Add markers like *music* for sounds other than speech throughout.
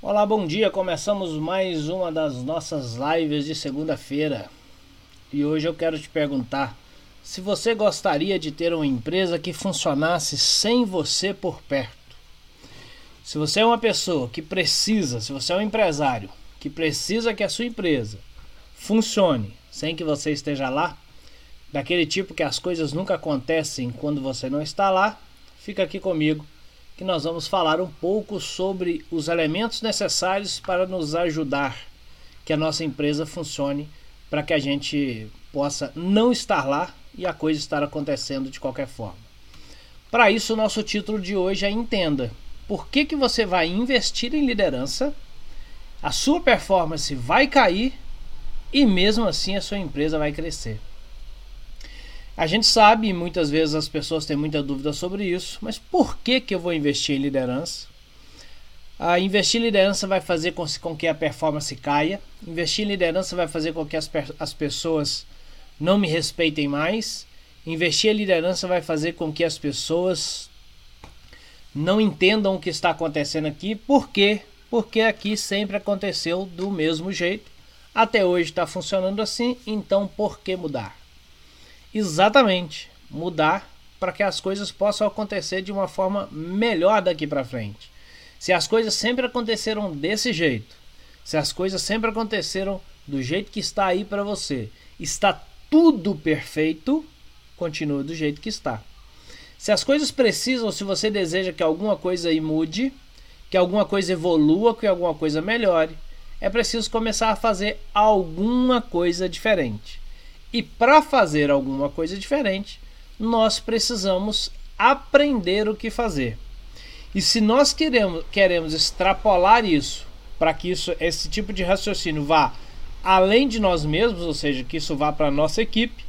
Olá, bom dia. Começamos mais uma das nossas lives de segunda-feira. E hoje eu quero te perguntar se você gostaria de ter uma empresa que funcionasse sem você por perto. Se você é uma pessoa que precisa, se você é um empresário que precisa que a sua empresa funcione sem que você esteja lá, daquele tipo que as coisas nunca acontecem quando você não está lá, fica aqui comigo que nós vamos falar um pouco sobre os elementos necessários para nos ajudar que a nossa empresa funcione para que a gente possa não estar lá e a coisa estar acontecendo de qualquer forma. Para isso, o nosso título de hoje é Entenda por que, que você vai investir em liderança, a sua performance vai cair e mesmo assim a sua empresa vai crescer. A gente sabe, muitas vezes as pessoas têm muita dúvida sobre isso, mas por que, que eu vou investir em liderança? Ah, investir em liderança vai fazer com, com, que a performance caia, investir em liderança vai fazer com que as, as pessoas não me respeitem mais, investir em liderança vai fazer com que as pessoas não entendam o que está acontecendo aqui, por quê? Porque aqui sempre aconteceu do mesmo jeito, até hoje está funcionando assim, então por que mudar? Exatamente, mudar para que as coisas possam acontecer de uma forma melhor daqui para frente. Se as coisas sempre aconteceram desse jeito, se as coisas sempre aconteceram do jeito que está aí para você, está tudo perfeito, continue do jeito que está. Se as coisas precisam, se você deseja que alguma coisa aí mude, que alguma coisa evolua, que alguma coisa melhore, é preciso começar a fazer alguma coisa diferente. E para fazer alguma coisa diferente, nós precisamos aprender o que fazer. E se nós queremos, queremos extrapolar isso para que isso, esse tipo de raciocínio vá além de nós mesmos, ou seja, que isso vá para a nossa equipe,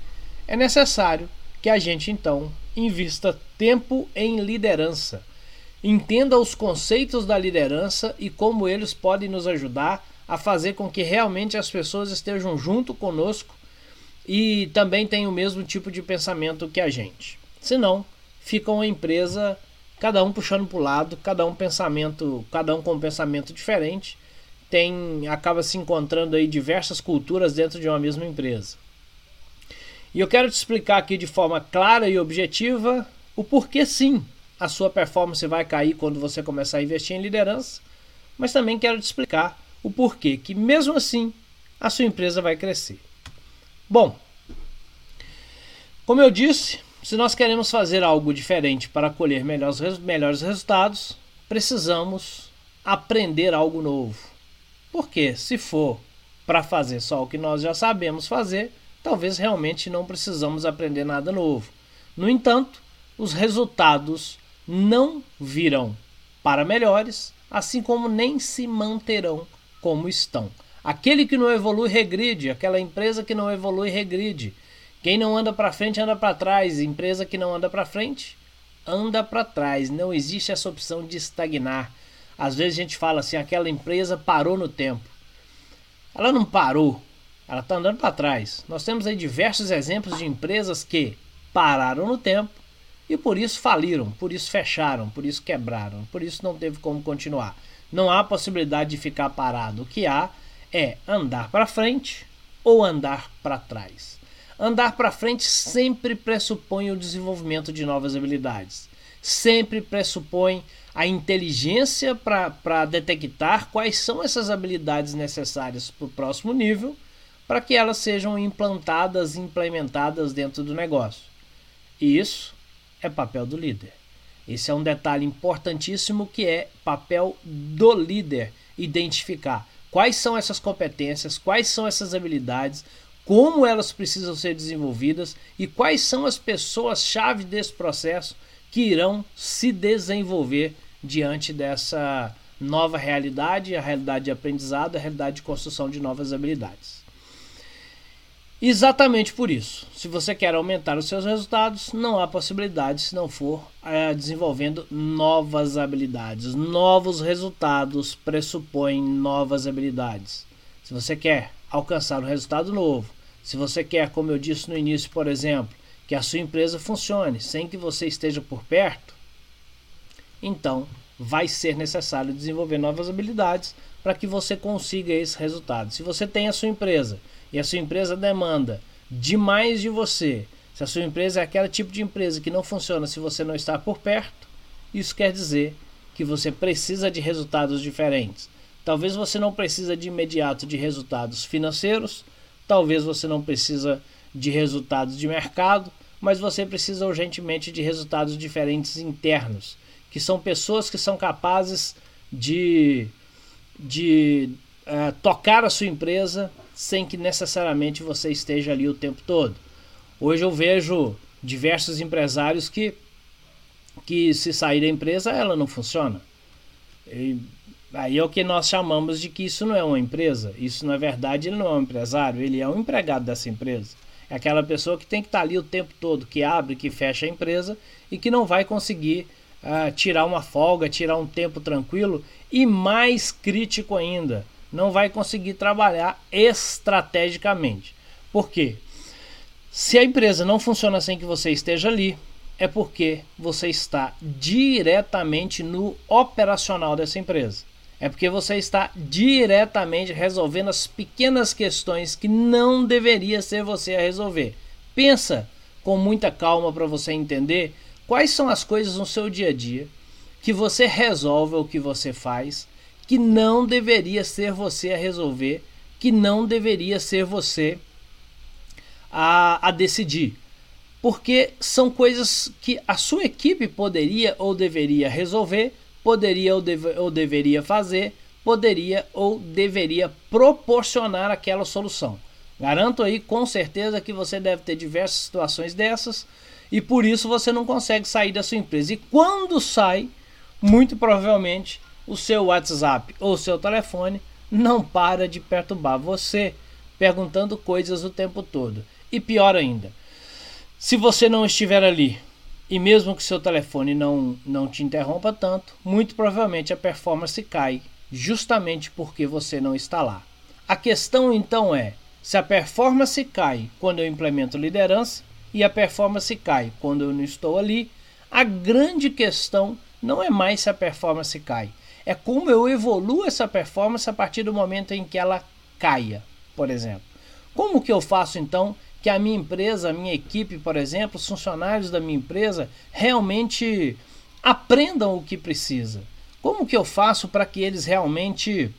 é necessário que a gente então invista tempo em liderança. Entenda os conceitos da liderança e como eles podem nos ajudar a fazer com que realmente as pessoas estejam junto conosco e também tem o mesmo tipo de pensamento que a gente. Senão, fica uma empresa, cada um puxando para o lado, cada um pensamento, cada um com um pensamento diferente, tem acaba se encontrando aí diversas culturas dentro de uma mesma empresa. E eu quero te explicar aqui de forma clara e objetiva o porquê sim a sua performance vai cair quando você começar a investir em liderança, mas também quero te explicar o porquê que mesmo assim a sua empresa vai crescer. Bom, como eu disse, se nós queremos fazer algo diferente para colher melhores, melhores resultados, precisamos aprender algo novo. Porque se for para fazer só o que nós já sabemos fazer, talvez realmente não precisamos aprender nada novo. No entanto, os resultados não virão para melhores, assim como nem se manterão como estão. Aquele que não evolui regride, aquela empresa que não evolui regride. Quem não anda para frente anda para trás, empresa que não anda para frente anda para trás. Não existe essa opção de estagnar. Às vezes a gente fala assim, aquela empresa parou no tempo. Ela não parou, ela está andando para trás. Nós temos aí diversos exemplos de empresas que pararam no tempo e por isso faliram, por isso fecharam, por isso quebraram, por isso não teve como continuar. Não há possibilidade de ficar parado. O que há é andar para frente ou andar para trás. Andar para frente sempre pressupõe o desenvolvimento de novas habilidades. Sempre pressupõe a inteligência para detectar quais são essas habilidades necessárias para o próximo nível, para que elas sejam implantadas e implementadas dentro do negócio. E isso é papel do líder. Esse é um detalhe importantíssimo que é papel do líder identificar quais são essas competências, quais são essas habilidades, como elas precisam ser desenvolvidas? E quais são as pessoas-chave desse processo que irão se desenvolver diante dessa nova realidade, a realidade de aprendizado, a realidade de construção de novas habilidades. Exatamente por isso. Se você quer aumentar os seus resultados, não há possibilidade se não for é, desenvolvendo novas habilidades. Novos resultados pressupõem novas habilidades. Se você quer alcançar um resultado novo, se você quer, como eu disse no início, por exemplo, que a sua empresa funcione sem que você esteja por perto, então vai ser necessário desenvolver novas habilidades para que você consiga esse resultado. Se você tem a sua empresa e a sua empresa demanda demais de você, se a sua empresa é aquele tipo de empresa que não funciona se você não está por perto, isso quer dizer que você precisa de resultados diferentes. Talvez você não precisa de imediato de resultados financeiros, talvez você não precisa de resultados de mercado, mas você precisa urgentemente de resultados diferentes internos, que são pessoas que são capazes de, de uh, tocar a sua empresa sem que necessariamente você esteja ali o tempo todo. Hoje eu vejo diversos empresários que, que se sair da empresa, ela não funciona. E aí é o que nós chamamos de que isso não é uma empresa. Isso, na verdade, ele não é um empresário, ele é um empregado dessa empresa. É aquela pessoa que tem que estar ali o tempo todo, que abre, que fecha a empresa e que não vai conseguir uh, tirar uma folga, tirar um tempo tranquilo e mais crítico ainda, não vai conseguir trabalhar estrategicamente. Por quê? Se a empresa não funciona sem que você esteja ali, é porque você está diretamente no operacional dessa empresa. É porque você está diretamente resolvendo as pequenas questões que não deveria ser você a resolver. Pensa com muita calma para você entender quais são as coisas no seu dia a dia que você resolve ou que você faz que não deveria ser você a resolver, que não deveria ser você a, a decidir. Porque são coisas que a sua equipe poderia ou deveria resolver poderia ou, deve, ou deveria fazer, poderia ou deveria proporcionar aquela solução. Garanto aí com certeza que você deve ter diversas situações dessas e por isso você não consegue sair da sua empresa. E quando sai, muito provavelmente o seu WhatsApp ou seu telefone não para de perturbar você, perguntando coisas o tempo todo. E pior ainda, se você não estiver ali e mesmo que seu telefone não, não te interrompa tanto, muito provavelmente a performance cai, justamente porque você não está lá. A questão então é: se a performance cai quando eu implemento liderança e a performance cai quando eu não estou ali, a grande questão não é mais se a performance cai, é como eu evoluo essa performance a partir do momento em que ela caia, por exemplo. Como que eu faço então que a minha empresa, a minha equipe, por exemplo, os funcionários da minha empresa realmente aprendam o que precisa. Como que eu faço para que eles realmente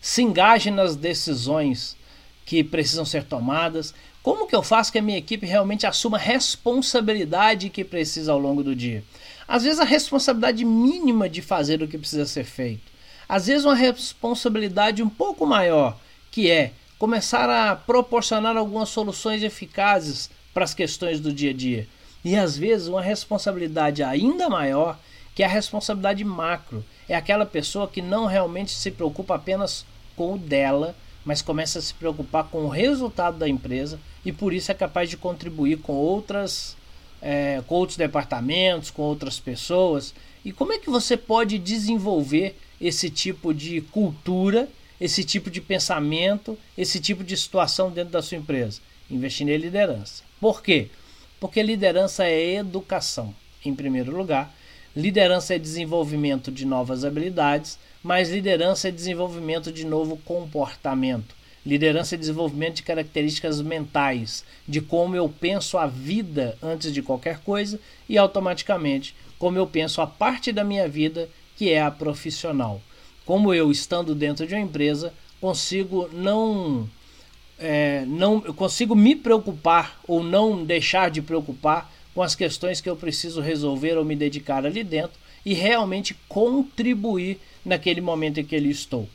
se engajem nas decisões que precisam ser tomadas? Como que eu faço que a minha equipe realmente assuma a responsabilidade que precisa ao longo do dia? Às vezes a responsabilidade mínima de fazer o que precisa ser feito. Às vezes uma responsabilidade um pouco maior, que é começar a proporcionar algumas soluções eficazes para as questões do dia a dia. E às vezes uma responsabilidade ainda maior, que é a responsabilidade macro. É aquela pessoa que não realmente se preocupa apenas com o dela, mas começa a se preocupar com o resultado da empresa e por isso é capaz de contribuir com outras é, com outros departamentos, com outras pessoas. E como é que você pode desenvolver esse tipo de cultura esse tipo de pensamento, esse tipo de situação dentro da sua empresa? Investir em liderança. Por quê? Porque liderança é educação, em primeiro lugar. Liderança é desenvolvimento de novas habilidades, mas liderança é desenvolvimento de novo comportamento. Liderança é desenvolvimento de características mentais, de como eu penso a vida antes de qualquer coisa e automaticamente como eu penso a parte da minha vida que é a profissional como eu estando dentro de uma empresa consigo não é, não eu consigo me preocupar ou não deixar de preocupar com as questões que eu preciso resolver ou me dedicar ali dentro e realmente contribuir naquele momento em que ele estou.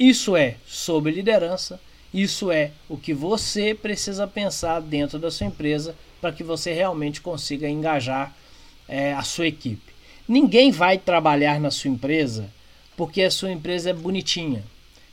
Isso é sobre liderança, isso é o que você precisa pensar dentro da sua empresa para que você realmente consiga engajar é, a sua equipe. Ninguém vai trabalhar na sua empresa porque a sua empresa é bonitinha.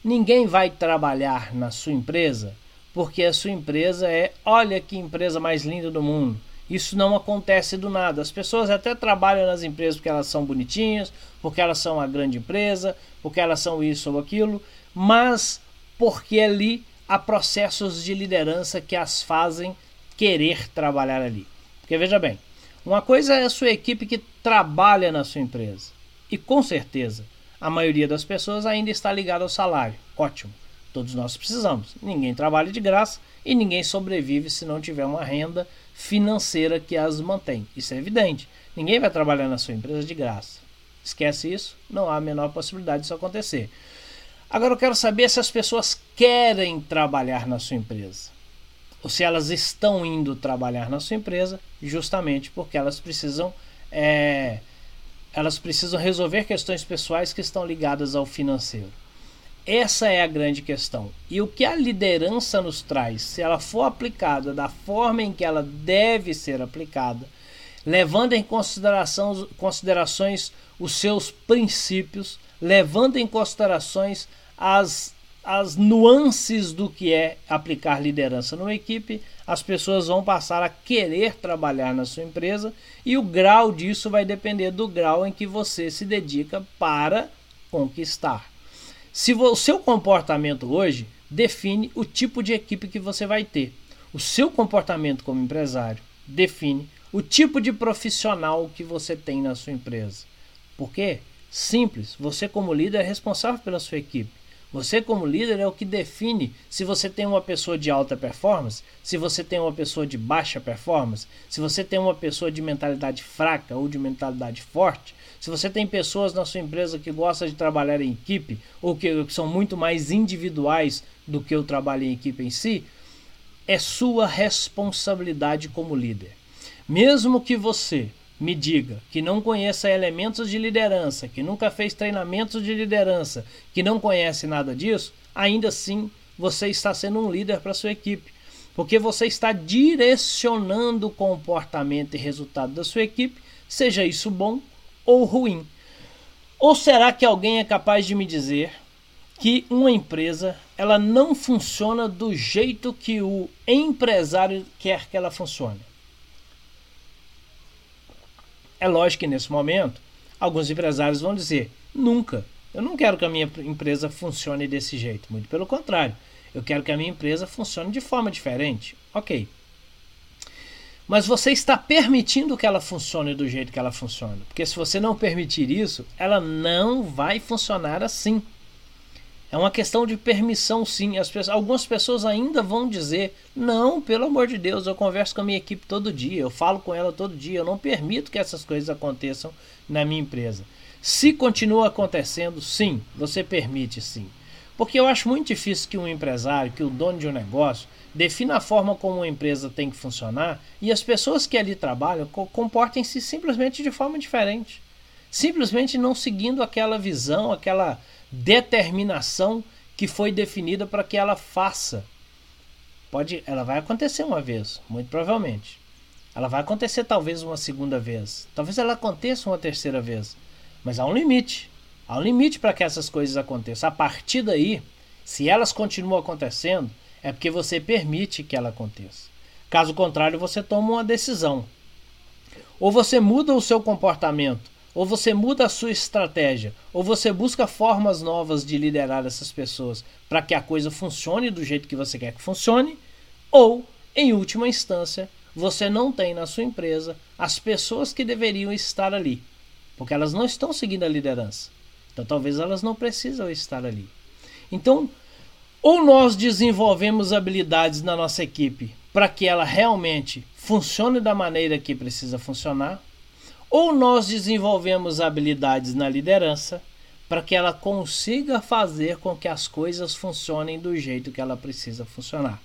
Ninguém vai trabalhar na sua empresa porque a sua empresa é, olha que empresa mais linda do mundo. Isso não acontece do nada. As pessoas até trabalham nas empresas porque elas são bonitinhas, porque elas são uma grande empresa, porque elas são isso ou aquilo, mas porque ali há processos de liderança que as fazem querer trabalhar ali. Porque veja bem, uma coisa é a sua equipe que trabalha na sua empresa. E com certeza, a maioria das pessoas ainda está ligada ao salário. Ótimo. Todos nós precisamos. Ninguém trabalha de graça e ninguém sobrevive se não tiver uma renda financeira que as mantém. Isso é evidente. Ninguém vai trabalhar na sua empresa de graça. Esquece isso, não há a menor possibilidade disso acontecer. Agora eu quero saber se as pessoas querem trabalhar na sua empresa. Ou se elas estão indo trabalhar na sua empresa justamente porque elas precisam é, elas precisam resolver questões pessoais que estão ligadas ao financeiro. Essa é a grande questão. E o que a liderança nos traz, se ela for aplicada da forma em que ela deve ser aplicada, levando em consideração considerações os seus princípios, levando em considerações as, as nuances do que é aplicar liderança numa equipe, as pessoas vão passar a querer trabalhar na sua empresa e o grau disso vai depender do grau em que você se dedica para conquistar. Se o seu comportamento hoje define o tipo de equipe que você vai ter. O seu comportamento como empresário define o tipo de profissional que você tem na sua empresa. Por quê? Simples, você como líder é responsável pela sua equipe. Você como líder é o que define se você tem uma pessoa de alta performance, se você tem uma pessoa de baixa performance, se você tem uma pessoa de mentalidade fraca ou de mentalidade forte, se você tem pessoas na sua empresa que gostam de trabalhar em equipe ou que, que são muito mais individuais do que o trabalho em equipe em si, é sua responsabilidade como líder. Mesmo que você me diga que não conheça elementos de liderança, que nunca fez treinamentos de liderança, que não conhece nada disso, ainda assim você está sendo um líder para sua equipe, porque você está direcionando o comportamento e resultado da sua equipe, seja isso bom ou ruim? Ou será que alguém é capaz de me dizer que uma empresa ela não funciona do jeito que o empresário quer que ela funcione? É lógico que nesse momento alguns empresários vão dizer: nunca, eu não quero que a minha empresa funcione desse jeito. Muito pelo contrário, eu quero que a minha empresa funcione de forma diferente. Ok. Mas você está permitindo que ela funcione do jeito que ela funciona. Porque se você não permitir isso, ela não vai funcionar assim. É uma questão de permissão, sim. As pessoas, algumas pessoas ainda vão dizer: não, pelo amor de Deus, eu converso com a minha equipe todo dia, eu falo com ela todo dia, eu não permito que essas coisas aconteçam na minha empresa. Se continua acontecendo, sim, você permite, sim. Porque eu acho muito difícil que um empresário, que o dono de um negócio, defina a forma como uma empresa tem que funcionar e as pessoas que ali trabalham comportem-se simplesmente de forma diferente. Simplesmente não seguindo aquela visão, aquela determinação que foi definida para que ela faça. Pode, ela vai acontecer uma vez, muito provavelmente. Ela vai acontecer talvez uma segunda vez. Talvez ela aconteça uma terceira vez. Mas há um limite. Há um limite para que essas coisas aconteçam. A partir daí, se elas continuam acontecendo, é porque você permite que ela aconteça. Caso contrário, você toma uma decisão. Ou você muda o seu comportamento, ou você muda a sua estratégia, ou você busca formas novas de liderar essas pessoas para que a coisa funcione do jeito que você quer que funcione, ou, em última instância, você não tem na sua empresa as pessoas que deveriam estar ali, porque elas não estão seguindo a liderança. Então talvez elas não precisam estar ali. Então, ou nós desenvolvemos habilidades na nossa equipe para que ela realmente funcione da maneira que precisa funcionar, ou nós desenvolvemos habilidades na liderança para que ela consiga fazer com que as coisas funcionem do jeito que ela precisa funcionar.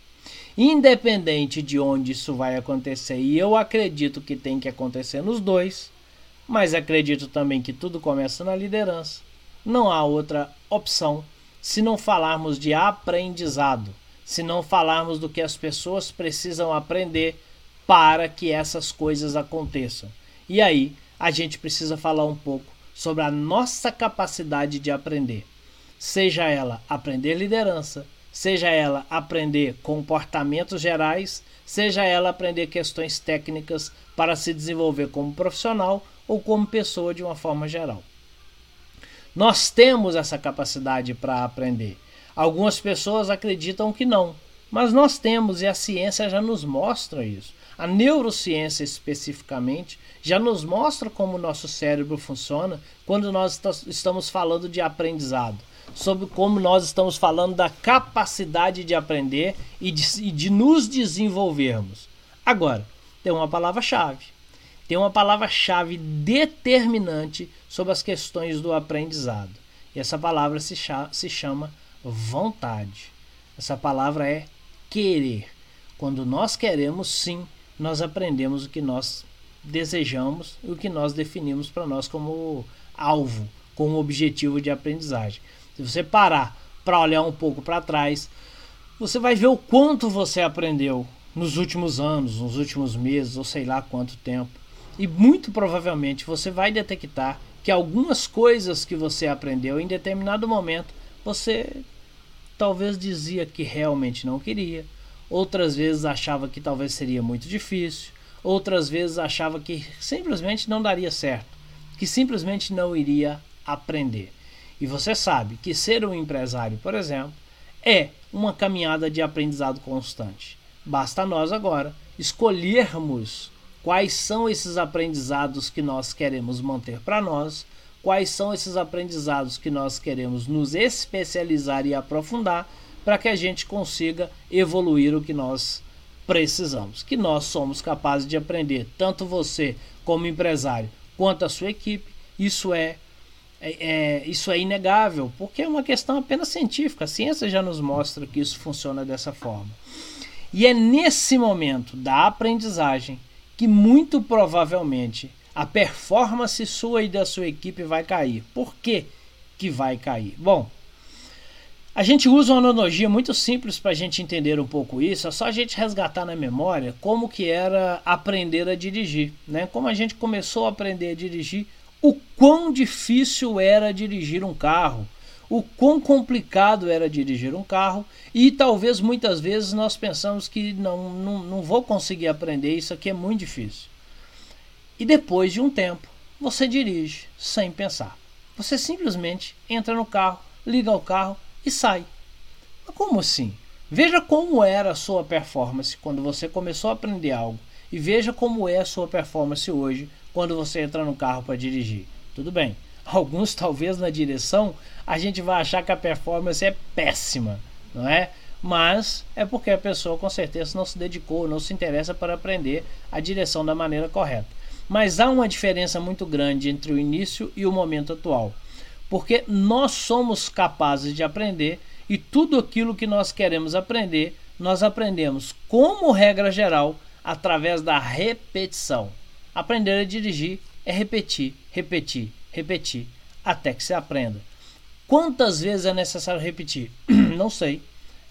Independente de onde isso vai acontecer, e eu acredito que tem que acontecer nos dois, mas acredito também que tudo começa na liderança. Não há outra opção se não falarmos de aprendizado, se não falarmos do que as pessoas precisam aprender para que essas coisas aconteçam. E aí a gente precisa falar um pouco sobre a nossa capacidade de aprender, seja ela aprender liderança, seja ela aprender comportamentos gerais, seja ela aprender questões técnicas para se desenvolver como profissional ou como pessoa de uma forma geral. Nós temos essa capacidade para aprender. Algumas pessoas acreditam que não, mas nós temos e a ciência já nos mostra isso. A neurociência especificamente já nos mostra como o nosso cérebro funciona quando nós estamos falando de aprendizado, sobre como nós estamos falando da capacidade de aprender e de, e de nos desenvolvermos. Agora, tem uma palavra-chave. Tem uma palavra-chave determinante sobre as questões do aprendizado. E essa palavra se se chama vontade. Essa palavra é querer. Quando nós queremos, sim, nós aprendemos o que nós desejamos e o que nós definimos para nós como alvo, como objetivo de aprendizagem. Se você parar para olhar um pouco para trás, você vai ver o quanto você aprendeu nos últimos anos, nos últimos meses, ou sei lá quanto tempo. E muito provavelmente você vai detectar que algumas coisas que você aprendeu em determinado momento você talvez dizia que realmente não queria, outras vezes achava que talvez seria muito difícil, outras vezes achava que simplesmente não daria certo, que simplesmente não iria aprender. E você sabe que ser um empresário, por exemplo, é uma caminhada de aprendizado constante. Basta nós agora escolhermos quais são esses aprendizados que nós queremos manter para nós, quais são esses aprendizados que nós queremos nos especializar e aprofundar para que a gente consiga evoluir o que nós precisamos, que nós somos capazes de aprender, tanto você como empresário, quanto a sua equipe. Isso é, é, é, isso é inegável, porque é uma questão apenas científica. A ciência já nos mostra que isso funciona dessa forma. E é nesse momento da aprendizagem que muito provavelmente a performance sua e da sua equipe vai cair. Por que, que vai cair? Bom, a gente usa uma analogia muito simples para a gente entender um pouco isso. É só a gente resgatar na memória como que era aprender a dirigir, né? Como a gente começou a aprender a dirigir, o quão difícil era dirigir um carro, o quão complicado era dirigir um carro e talvez muitas vezes nós pensamos que não, não, não vou conseguir aprender, isso aqui é muito difícil. E depois de um tempo, você dirige sem pensar. Você simplesmente entra no carro, liga o carro e sai. Mas como assim? Veja como era a sua performance quando você começou a aprender algo e veja como é a sua performance hoje quando você entra no carro para dirigir. Tudo bem, *laughs* alguns talvez na direção a gente vai achar que a performance é péssima, não é? Mas é porque a pessoa com certeza não se dedicou, não se interessa para aprender a direção da maneira correta. Mas há uma diferença muito grande entre o início e o momento atual, porque nós somos capazes de aprender e tudo aquilo que nós queremos aprender, nós aprendemos como regra geral através da repetição. Aprender a dirigir é repetir, repetir, repetir, até que se aprenda. Quantas vezes é necessário repetir? *clears throat* Não sei.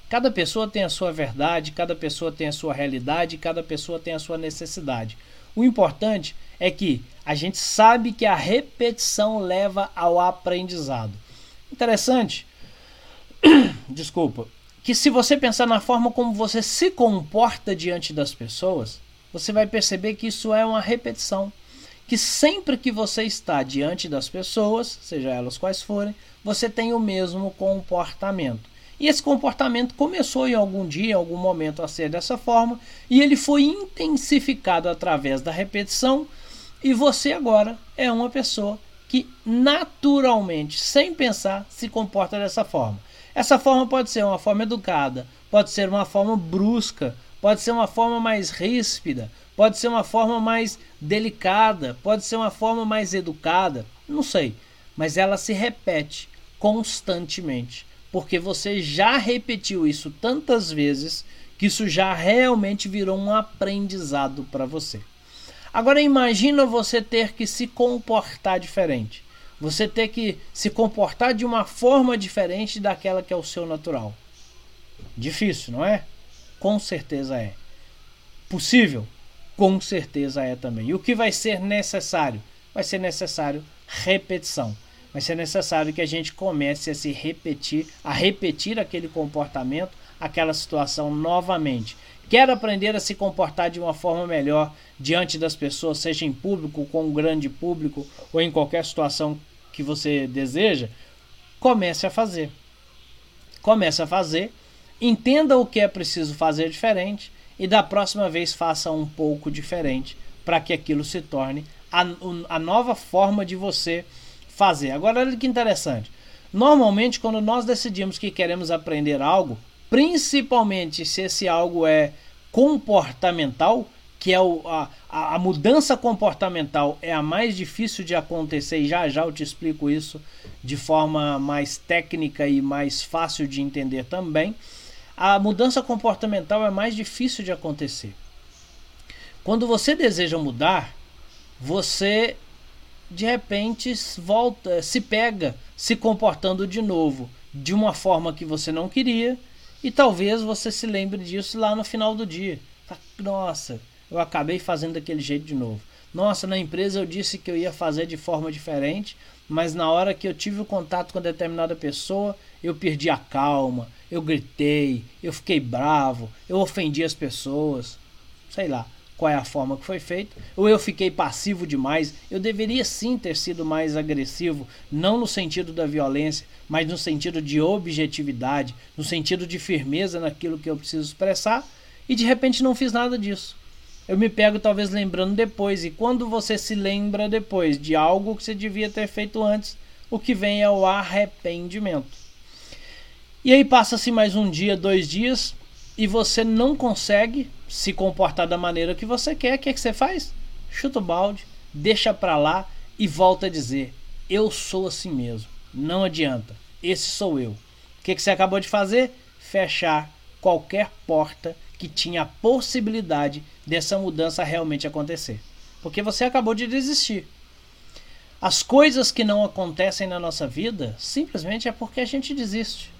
Cada pessoa tem a sua verdade, cada pessoa tem a sua realidade, cada pessoa tem a sua necessidade. O importante é que a gente sabe que a repetição leva ao aprendizado. Interessante, *clears throat* desculpa, que se você pensar na forma como você se comporta diante das pessoas, você vai perceber que isso é uma repetição que sempre que você está diante das pessoas, seja elas quais forem, você tem o mesmo comportamento. E esse comportamento começou em algum dia, em algum momento a ser dessa forma, e ele foi intensificado através da repetição, e você agora é uma pessoa que naturalmente, sem pensar, se comporta dessa forma. Essa forma pode ser uma forma educada, pode ser uma forma brusca, pode ser uma forma mais ríspida, pode ser uma forma mais delicada, pode ser uma forma mais educada, não sei, mas ela se repete constantemente, porque você já repetiu isso tantas vezes que isso já realmente virou um aprendizado para você. Agora imagina você ter que se comportar diferente. Você ter que se comportar de uma forma diferente daquela que é o seu natural. Difícil, não é? Com certeza é. Possível? Com certeza é também. E o que vai ser necessário? Vai ser necessário repetição. Vai ser necessário que a gente comece a se repetir, a repetir aquele comportamento, aquela situação novamente. Quer aprender a se comportar de uma forma melhor diante das pessoas, seja em público, com um grande público ou em qualquer situação que você deseja? Comece a fazer. Comece a fazer, entenda o que é preciso fazer diferente e da próxima vez faça um pouco diferente para que aquilo se torne a, a nova forma de você fazer. Agora, olha que interessante. Normalmente, quando nós decidimos que queremos aprender algo, principalmente se esse algo é comportamental, que é o, a, a mudança comportamental é a mais difícil de acontecer, e já já eu te explico isso de forma mais técnica e mais fácil de entender também. A mudança comportamental é mais difícil de acontecer. Quando você deseja mudar, você de repente volta, se pega se comportando de novo de uma forma que você não queria e talvez você se lembre disso lá no final do dia. Nossa, eu acabei fazendo daquele jeito de novo. Nossa, na empresa eu disse que eu ia fazer de forma diferente, mas na hora que eu tive o contato com determinada pessoa, eu perdi a calma, eu gritei, eu fiquei bravo, eu ofendi as pessoas. Sei lá qual é a forma que foi feito, ou eu fiquei passivo demais. Eu deveria sim ter sido mais agressivo, não no sentido da violência, mas no sentido de objetividade, no sentido de firmeza naquilo que eu preciso expressar, e de repente não fiz nada disso. Eu me pego talvez lembrando depois, e quando você se lembra depois de algo que você devia ter feito antes, o que vem é o arrependimento. E aí passa-se mais um dia, dois dias, e você não consegue se comportar da maneira que você quer, o que, é que você faz? Chuta o balde, deixa pra lá e volta a dizer: Eu sou assim mesmo. Não adianta. Esse sou eu. O que, que você acabou de fazer? Fechar qualquer porta que tinha a possibilidade dessa mudança realmente acontecer. Porque você acabou de desistir. As coisas que não acontecem na nossa vida simplesmente é porque a gente desiste.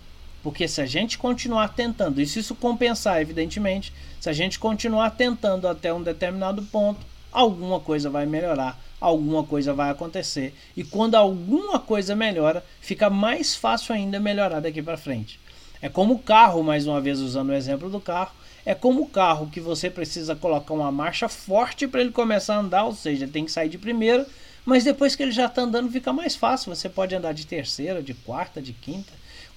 Porque se a gente continuar tentando, e se isso compensar, evidentemente, se a gente continuar tentando até um determinado ponto, alguma coisa vai melhorar, alguma coisa vai acontecer. E quando alguma coisa melhora, fica mais fácil ainda melhorar daqui para frente. É como o carro, mais uma vez usando o exemplo do carro, é como o carro que você precisa colocar uma marcha forte para ele começar a andar, ou seja, tem que sair de primeira, mas depois que ele já está andando fica mais fácil. Você pode andar de terceira, de quarta, de quinta.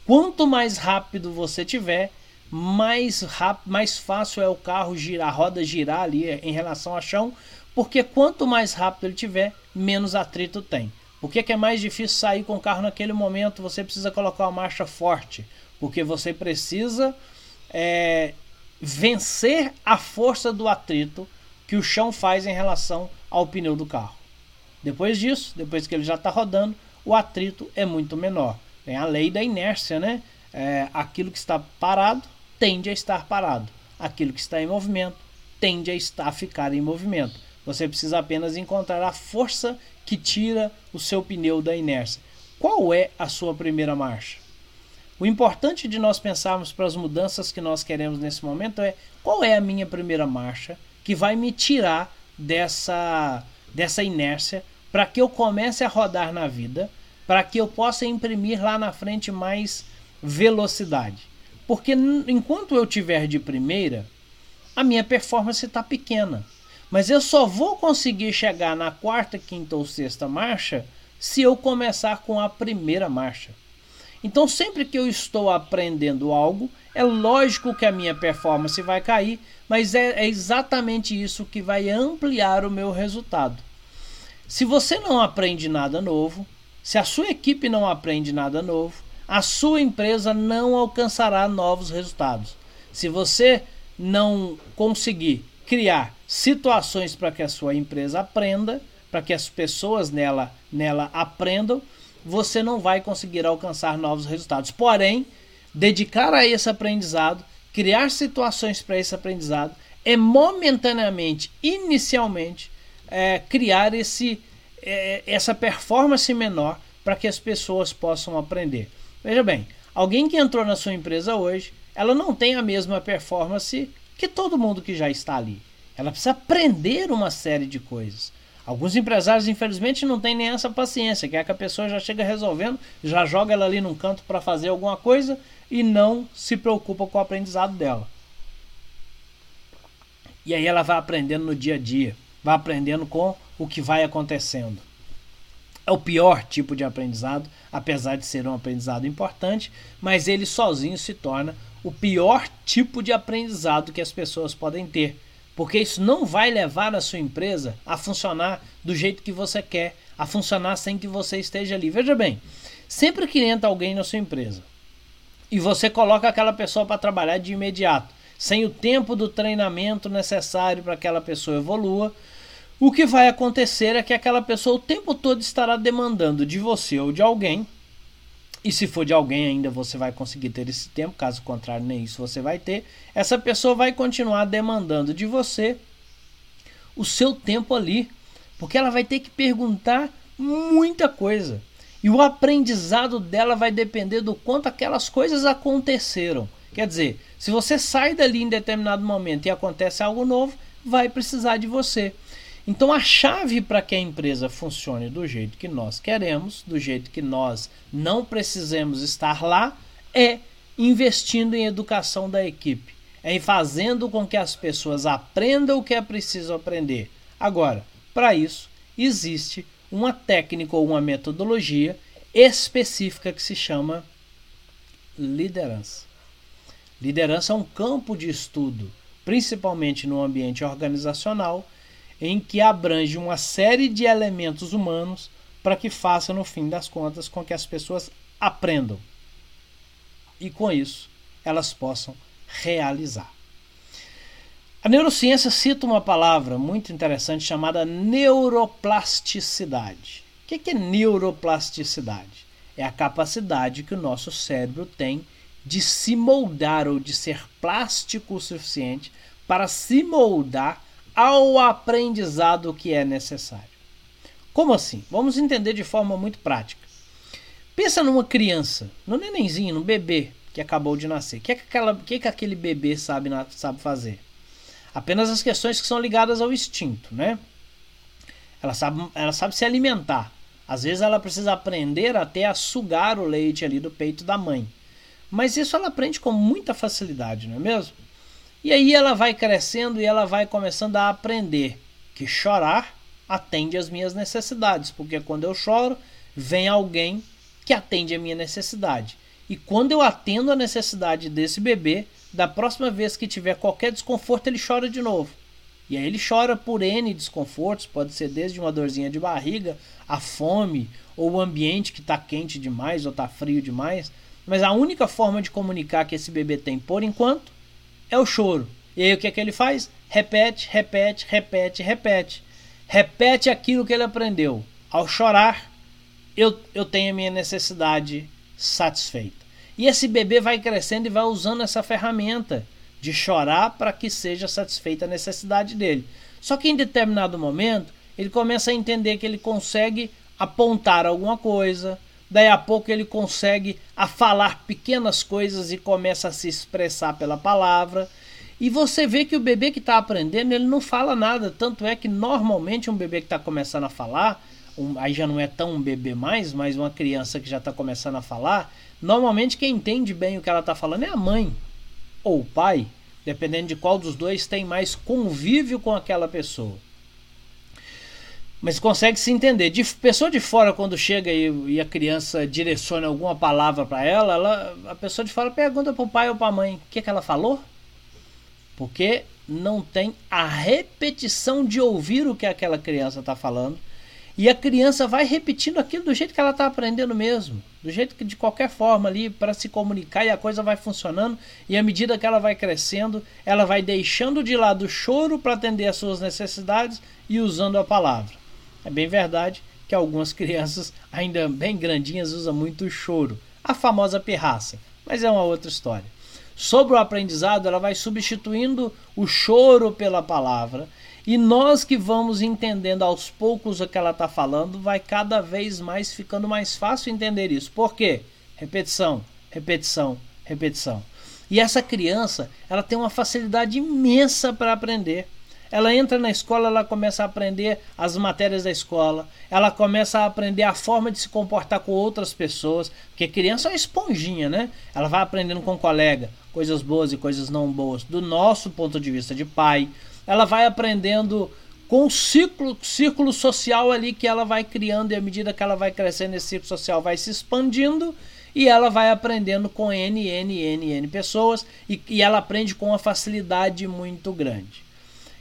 Quanto mais rápido você tiver, mais, rápido, mais fácil é o carro girar, a roda girar ali em relação ao chão, porque quanto mais rápido ele tiver, menos atrito tem. Por que, que é mais difícil sair com o carro naquele momento? Você precisa colocar uma marcha forte, porque você precisa é, vencer a força do atrito que o chão faz em relação ao pneu do carro. Depois disso, depois que ele já está rodando, o atrito é muito menor. Tem a lei da inércia, né? É, aquilo que está parado tende a estar parado. Aquilo que está em movimento tende a estar a ficar em movimento. Você precisa apenas encontrar a força que tira o seu pneu da inércia. Qual é a sua primeira marcha? O importante de nós pensarmos para as mudanças que nós queremos nesse momento é qual é a minha primeira marcha que vai me tirar dessa, dessa inércia para que eu comece a rodar na vida para que eu possa imprimir lá na frente mais velocidade. Porque enquanto eu tiver de primeira, a minha performance está pequena. Mas eu só vou conseguir chegar na quarta, quinta ou sexta marcha se eu começar com a primeira marcha. Então, sempre que eu estou aprendendo algo, é lógico que a minha performance vai cair, mas é, é exatamente isso que vai ampliar o meu resultado. Se você não aprende nada novo, se a sua equipe não aprende nada novo, a sua empresa não alcançará novos resultados. Se você não conseguir criar situações para que a sua empresa aprenda, para que as pessoas nela, nela aprendam, você não vai conseguir alcançar novos resultados. Porém, dedicar a esse aprendizado, criar situações para esse aprendizado, é momentaneamente, inicialmente, é, criar esse é, essa performance menor para que as pessoas possam aprender. Veja bem, alguém que entrou na sua empresa hoje, ela não tem a mesma performance que todo mundo que já está ali. Ela precisa aprender uma série de coisas. Alguns empresários, infelizmente, não têm nem essa paciência, que é que a pessoa já chega resolvendo, já joga ela ali num canto para fazer alguma coisa e não se preocupa com o aprendizado dela. E aí ela vai aprendendo no dia a dia, vai aprendendo com o que vai acontecendo. É o pior tipo de aprendizado, apesar de ser um aprendizado importante, mas ele sozinho se torna o pior tipo de aprendizado que as pessoas podem ter. Porque isso não vai levar a sua empresa a funcionar do jeito que você quer, a funcionar sem que você esteja ali. Veja bem, sempre que entra alguém na sua empresa e você coloca aquela pessoa para trabalhar de imediato, sem o tempo do treinamento necessário para que aquela pessoa evolua, o que vai acontecer é que aquela pessoa o tempo todo estará demandando de você ou de alguém. E se for de alguém ainda você vai conseguir ter esse tempo, caso contrário, nem isso você vai ter. Essa pessoa vai continuar demandando de você o seu tempo ali, porque ela vai ter que perguntar muita coisa. E o aprendizado dela vai depender do quanto aquelas coisas aconteceram. Quer dizer, se você sai dali em determinado momento e acontece algo novo, vai precisar de você. Então a chave para que a empresa funcione do jeito que nós queremos, do jeito que nós não precisamos estar lá, é investindo em educação da equipe, é fazendo com que as pessoas aprendam o que é preciso aprender. Agora, para isso, existe uma técnica ou uma metodologia específica que se chama liderança. Liderança é um campo de estudo, principalmente no ambiente organizacional, em que abrange uma série de elementos humanos para que faça, no fim das contas, com que as pessoas aprendam e, com isso, elas possam realizar. A neurociência cita uma palavra muito interessante chamada neuroplasticidade. O que é neuroplasticidade? É a capacidade que o nosso cérebro tem de se moldar ou de ser plástico o suficiente para se moldar ao aprendizado que é necessário. Como assim? Vamos entender de forma muito prática. Pensa numa criança, no nenenzinho, no bebê que acabou de nascer. O que, é que, aquela, que, é que aquele bebê sabe, sabe fazer? Apenas as questões que são ligadas ao instinto, né? Ela sabe, ela sabe se alimentar. Às vezes ela precisa aprender até a sugar o leite ali do peito da mãe. Mas isso ela aprende com muita facilidade, não é mesmo? E aí ela vai crescendo e ela vai começando a aprender que chorar atende às minhas necessidades, porque quando eu choro, vem alguém que atende a minha necessidade. E quando eu atendo a necessidade desse bebê, da próxima vez que tiver qualquer desconforto, ele chora de novo. E aí ele chora por N desconfortos, pode ser desde uma dorzinha de barriga, a fome, ou o ambiente que está quente demais ou está frio demais. Mas a única forma de comunicar que esse bebê tem por enquanto é o choro. E aí o que é que ele faz? Repete, repete, repete, repete. Repete aquilo que ele aprendeu. Ao chorar, eu, eu tenho a minha necessidade satisfeita. E esse bebê vai crescendo e vai usando essa ferramenta de chorar para que seja satisfeita a necessidade dele. Só que em determinado momento, ele começa a entender que ele consegue apontar alguma coisa, daí a pouco ele consegue a falar pequenas coisas e começa a se expressar pela palavra. E você vê que o bebê que está aprendendo, ele não fala nada. Tanto é que normalmente um bebê que está começando a falar, um, aí já não é tão um bebê mais, mas uma criança que já está começando a falar, normalmente quem entende bem o que ela está falando é a mãe ou o pai, dependendo de qual dos dois tem mais convívio com aquela pessoa mas consegue se entender. De pessoa de fora, quando chega e, e a criança direciona alguma palavra para ela, ela, a pessoa de fora pergunta para o pai ou para a mãe: o que, que ela falou? Porque não tem a repetição de ouvir o que aquela criança está falando. E a criança vai repetindo aquilo do jeito que ela está aprendendo mesmo. Do jeito que, de qualquer forma, ali, para se comunicar e a coisa vai funcionando. E à medida que ela vai crescendo, ela vai deixando de lado o choro para atender às suas necessidades e usando a palavra. É bem verdade que algumas *laughs* crianças, ainda bem grandinhas, usam muito choro, a famosa pirraça, mas é uma outra história. Sobre o aprendizado, ela vai substituindo o choro pela palavra, e nós que vamos entendendo aos poucos o que ela está falando, vai cada vez mais ficando mais fácil entender isso. Por quê? Repetição, repetição, repetição. E essa criança, ela tem uma facilidade imensa para aprender. Ela entra na escola, ela começa a aprender as matérias da escola, ela começa a aprender a forma de se comportar com outras pessoas, porque criança é uma esponjinha, né? Ela vai aprendendo com o colega, coisas boas e coisas não boas, do nosso ponto de vista de pai. Ela vai aprendendo com o ciclo, círculo social ali que ela vai criando e à medida que ela vai crescendo, esse círculo social vai se expandindo e ela vai aprendendo com N, N, N, N pessoas e, e ela aprende com uma facilidade muito grande.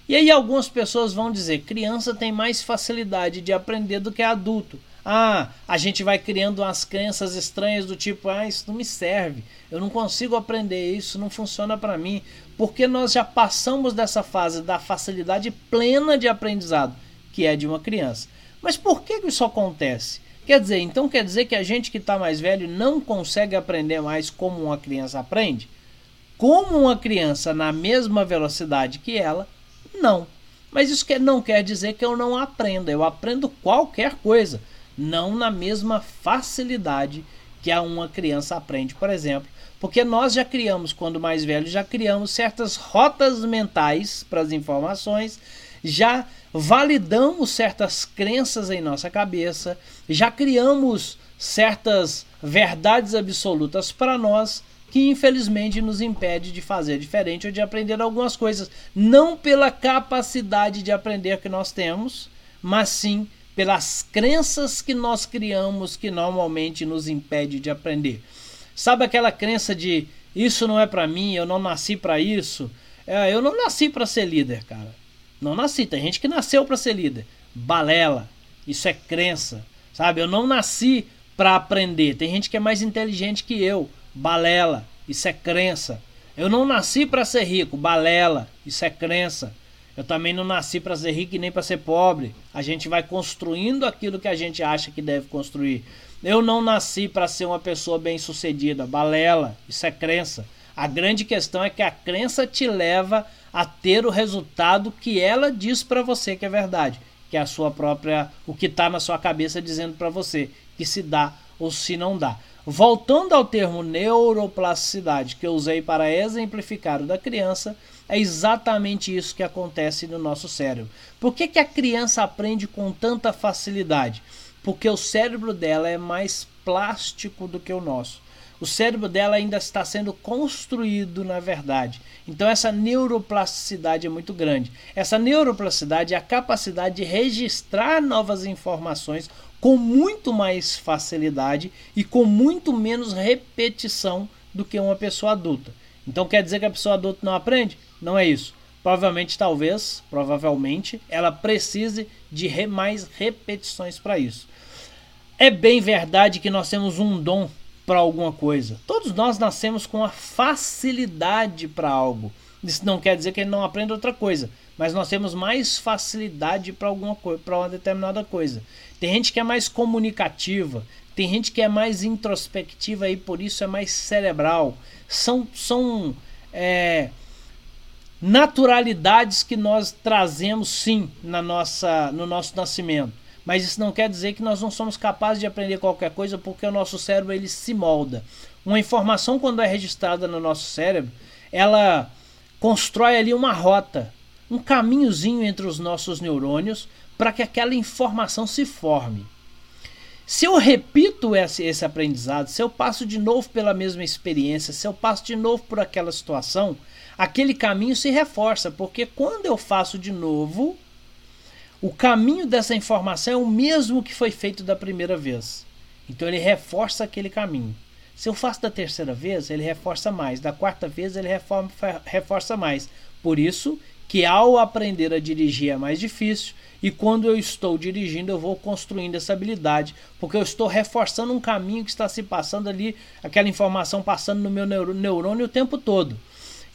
E aí algumas pessoas vão dizer: criança tem mais facilidade de aprender do que adulto. Ah, a gente vai criando umas crenças estranhas do tipo: ah, isso não me serve, eu não consigo aprender isso, não funciona para mim, porque nós já passamos dessa fase da facilidade plena de aprendizado, que é de uma criança. Mas por que isso acontece? Quer dizer, então quer dizer que a gente que está mais velho não consegue aprender mais como uma criança aprende? Como uma criança na mesma velocidade que ela? Não. Mas isso não quer dizer que eu não aprenda. Eu aprendo qualquer coisa não na mesma facilidade que a uma criança aprende, por exemplo. Porque nós já criamos, quando mais velhos, já criamos certas rotas mentais para as informações, já validamos certas crenças em nossa cabeça, já criamos certas verdades absolutas para nós que infelizmente nos impede de fazer diferente ou de aprender algumas coisas, não pela capacidade de aprender que nós temos, mas sim pelas crenças que nós criamos que normalmente nos impede de aprender. Sabe aquela crença de isso não é para mim, eu não nasci para isso? É, eu não nasci para ser líder, cara. Não nasci. Tem gente que nasceu para ser líder. Balela. Isso é crença, sabe? Eu não nasci para aprender. Tem gente que é mais inteligente que eu. Balela. Isso é crença. Eu não nasci para ser rico. Balela. Isso é crença. Eu também não nasci para ser rico e nem para ser pobre. A gente vai construindo aquilo que a gente acha que deve construir. Eu não nasci para ser uma pessoa bem-sucedida. Balela, isso é crença. A grande questão é que a crença te leva a ter o resultado que ela diz para você que é verdade, que é a sua própria, o que está na sua cabeça dizendo para você que se dá ou se não dá. Voltando ao termo neuroplasticidade que eu usei para exemplificar o da criança, é exatamente isso que acontece no nosso cérebro. Por que, que a criança aprende com tanta facilidade? Porque o cérebro dela é mais plástico do que o nosso. O cérebro dela ainda está sendo construído, na verdade. Então, essa neuroplasticidade é muito grande. Essa neuroplasticidade é a capacidade de registrar novas informações com muito mais facilidade e com muito menos repetição do que uma pessoa adulta. Então quer dizer que a pessoa adulta não aprende? Não é isso. Provavelmente, talvez, provavelmente, ela precise de re mais repetições para isso. É bem verdade que nós temos um dom para alguma coisa. Todos nós nascemos com a facilidade para algo. Isso não quer dizer que ele não aprenda outra coisa, mas nós temos mais facilidade para alguma para uma determinada coisa. Tem gente que é mais comunicativa, tem gente que é mais introspectiva e por isso é mais cerebral. São, são é, naturalidades que nós trazemos sim na nossa, no nosso nascimento. Mas isso não quer dizer que nós não somos capazes de aprender qualquer coisa porque o nosso cérebro ele se molda. Uma informação quando é registrada no nosso cérebro, ela constrói ali uma rota, um caminhozinho entre os nossos neurônios para que aquela informação se forme. Se eu repito esse, esse aprendizado, se eu passo de novo pela mesma experiência, se eu passo de novo por aquela situação, aquele caminho se reforça, porque quando eu faço de novo, o caminho dessa informação é o mesmo que foi feito da primeira vez. Então ele reforça aquele caminho. Se eu faço da terceira vez, ele reforça mais. Da quarta vez, ele reforça mais. Por isso que ao aprender a dirigir é mais difícil e quando eu estou dirigindo eu vou construindo essa habilidade, porque eu estou reforçando um caminho que está se passando ali, aquela informação passando no meu neurônio o tempo todo.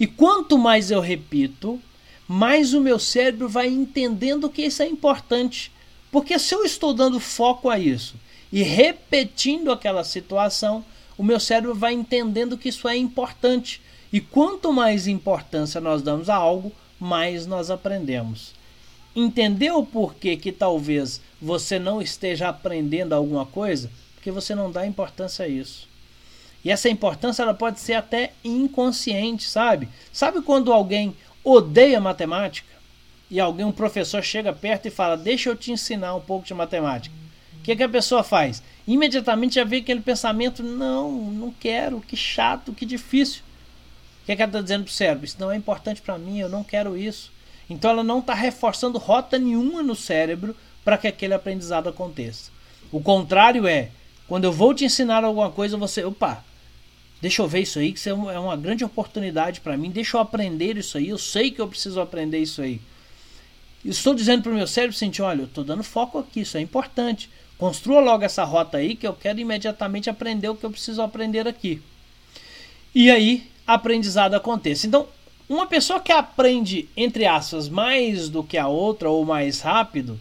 E quanto mais eu repito, mais o meu cérebro vai entendendo que isso é importante. Porque se eu estou dando foco a isso e repetindo aquela situação, o meu cérebro vai entendendo que isso é importante. E quanto mais importância nós damos a algo, mais nós aprendemos. Entendeu o porquê que talvez você não esteja aprendendo alguma coisa? Porque você não dá importância a isso. E essa importância ela pode ser até inconsciente, sabe? Sabe quando alguém odeia matemática e alguém, um professor chega perto e fala: "Deixa eu te ensinar um pouco de matemática". O que, que a pessoa faz? Imediatamente já vem aquele pensamento: "Não, não quero, que chato, que difícil". Que, que ela está dizendo para o cérebro? Isso não é importante para mim, eu não quero isso. Então ela não está reforçando rota nenhuma no cérebro para que aquele aprendizado aconteça. O contrário é Quando eu vou te ensinar alguma coisa, você, opa, deixa eu ver isso aí, que isso é uma é grande oportunidade para mim, deixa eu aprender isso aí, eu sei que eu preciso aprender isso aí. Estou dizendo para o meu cérebro, sentir, olha, eu estou dando foco aqui, isso é importante. Construa logo essa rota aí que eu quero imediatamente aprender o que eu preciso aprender aqui. E aí, aprendizado acontece. Então, uma pessoa que aprende, entre aspas, mais do que a outra ou mais rápido,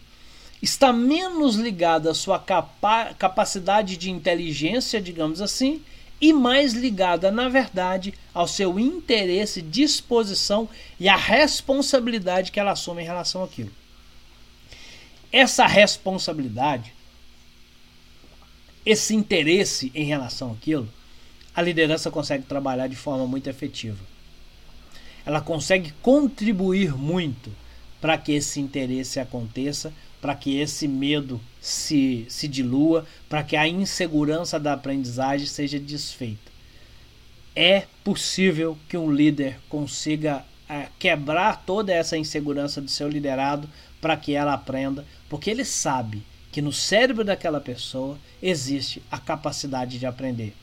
está menos ligada à sua capa capacidade de inteligência, digamos assim, e mais ligada, na verdade, ao seu interesse, disposição e à responsabilidade que ela assume em relação àquilo. Essa responsabilidade esse interesse em relação àquilo, a liderança consegue trabalhar de forma muito efetiva. Ela consegue contribuir muito para que esse interesse aconteça, para que esse medo se, se dilua, para que a insegurança da aprendizagem seja desfeita. É possível que um líder consiga é, quebrar toda essa insegurança do seu liderado para que ela aprenda, porque ele sabe que no cérebro daquela pessoa existe a capacidade de aprender.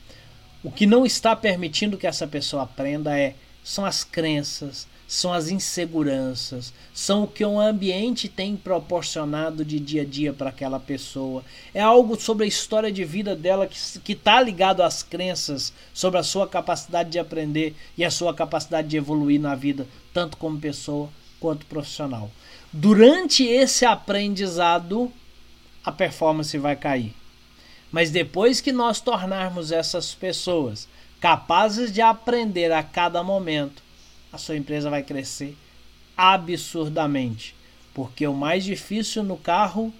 O que não está permitindo que essa pessoa aprenda é são as crenças, são as inseguranças, são o que o ambiente tem proporcionado de dia a dia para aquela pessoa. É algo sobre a história de vida dela que está ligado às crenças, sobre a sua capacidade de aprender e a sua capacidade de evoluir na vida, tanto como pessoa quanto profissional. Durante esse aprendizado, a performance vai cair. Mas depois que nós tornarmos essas pessoas capazes de aprender a cada momento, a sua empresa vai crescer absurdamente. Porque o mais difícil no carro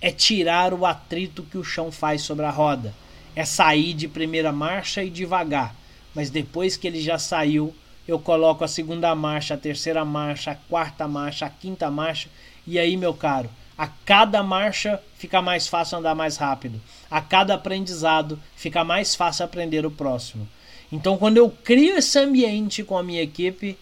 é tirar o atrito que o chão faz sobre a roda. É sair de primeira marcha e devagar. Mas depois que ele já saiu, eu coloco a segunda marcha, a terceira marcha, a quarta marcha, a quinta marcha. E aí, meu caro, a cada marcha fica mais fácil andar mais rápido. A cada aprendizado fica mais fácil aprender o próximo. Então, quando eu crio esse ambiente com a minha equipe,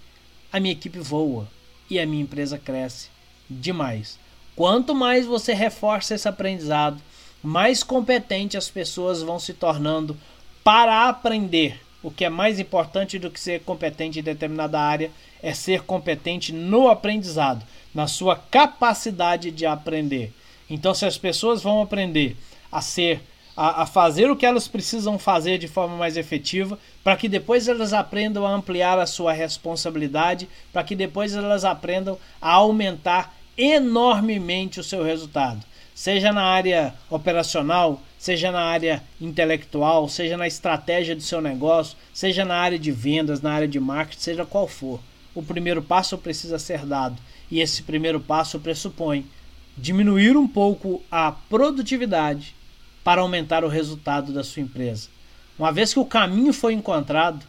a minha equipe voa e a minha empresa cresce demais. Quanto mais você reforça esse aprendizado, mais competente as pessoas vão se tornando para aprender. O que é mais importante do que ser competente em determinada área é ser competente no aprendizado na sua capacidade de aprender. Então, se as pessoas vão aprender a ser a, a, fazer o que elas precisam fazer de forma mais efetiva, para que depois elas aprendam a ampliar a sua responsabilidade, para que depois elas aprendam a aumentar enormemente o seu resultado, seja na área operacional, seja na área intelectual, seja na estratégia do seu negócio, seja na área de vendas, na área de marketing, seja qual for. O primeiro passo precisa ser dado e esse primeiro passo pressupõe diminuir um pouco a produtividade para aumentar o resultado da sua empresa. Uma vez que o caminho foi encontrado,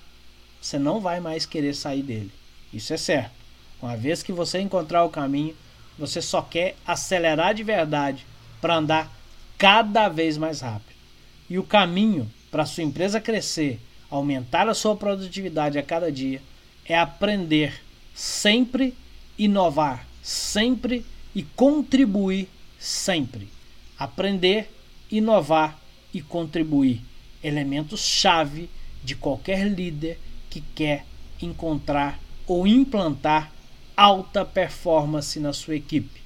você não vai mais querer sair dele. Isso é certo. Uma vez que você encontrar o caminho, você só quer acelerar de verdade para andar cada vez mais rápido. E o caminho para sua empresa crescer, aumentar a sua produtividade a cada dia, é aprender sempre inovar sempre e contribuir sempre. Aprender, inovar e contribuir. Elementos-chave de qualquer líder que quer encontrar ou implantar alta performance na sua equipe.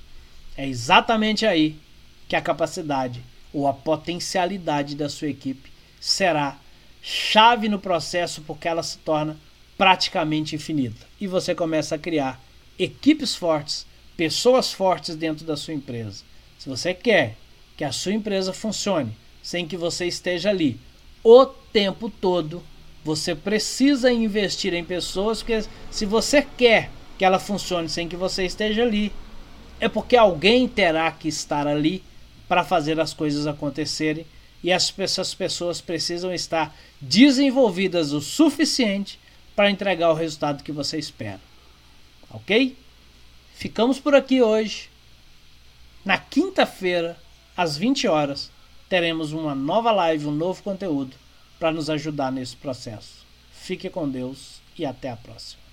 É exatamente aí que a capacidade ou a potencialidade da sua equipe será chave no processo porque ela se torna praticamente infinita. E você começa a criar equipes fortes, pessoas fortes dentro da sua empresa. Se você quer que a sua empresa funcione sem que você esteja ali o tempo todo, você precisa investir em pessoas, porque se você quer que ela funcione sem que você esteja ali, é porque alguém terá que estar ali para fazer as coisas acontecerem e essas pessoas precisam estar desenvolvidas o suficiente para entregar o resultado que você espera. Ok? Ficamos por aqui hoje. Na quinta-feira, às 20 horas, teremos uma nova live, um novo conteúdo para nos ajudar nesse processo. Fique com Deus e até a próxima.